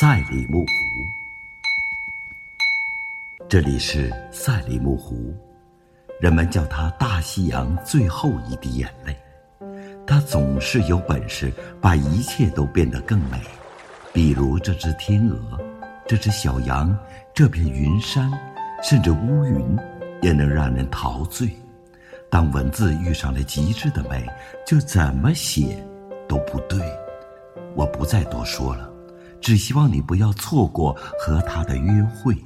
赛里木湖，这里是赛里木湖，人们叫它大西洋最后一滴眼泪。它总是有本事把一切都变得更美，比如这只天鹅，这只小羊，这片云山，甚至乌云，也能让人陶醉。当文字遇上了极致的美，就怎么写都不对。我不再多说了。只希望你不要错过和他的约会。